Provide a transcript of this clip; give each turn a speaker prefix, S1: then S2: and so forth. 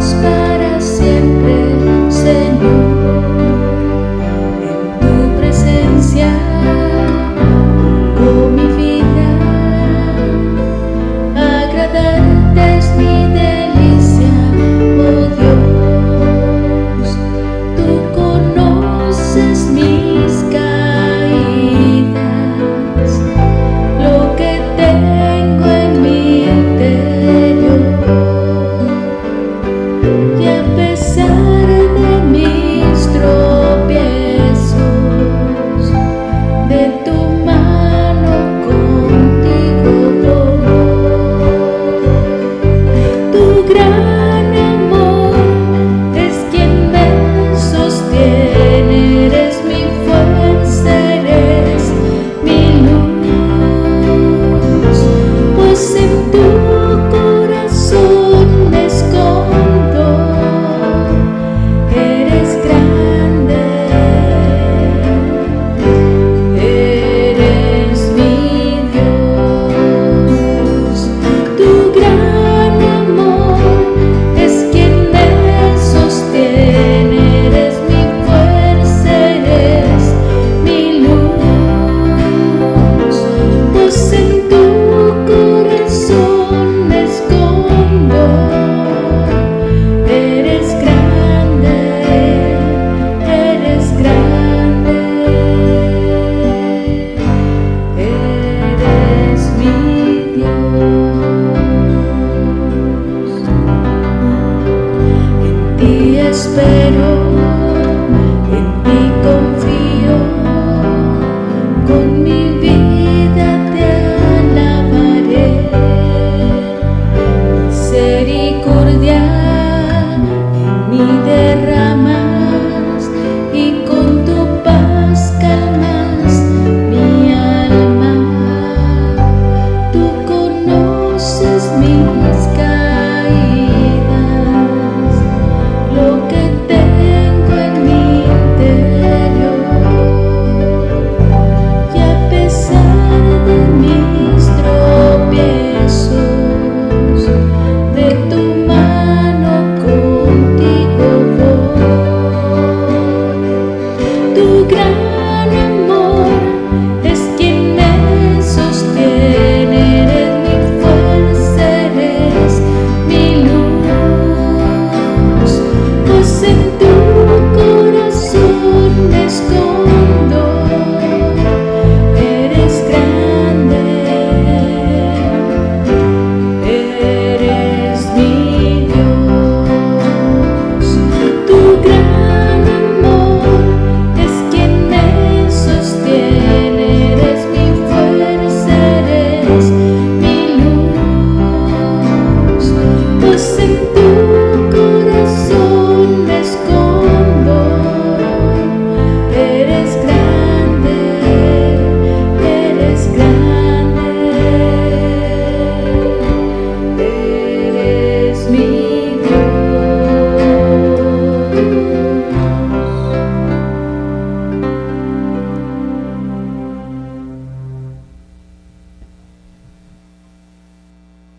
S1: whisper espero. de tu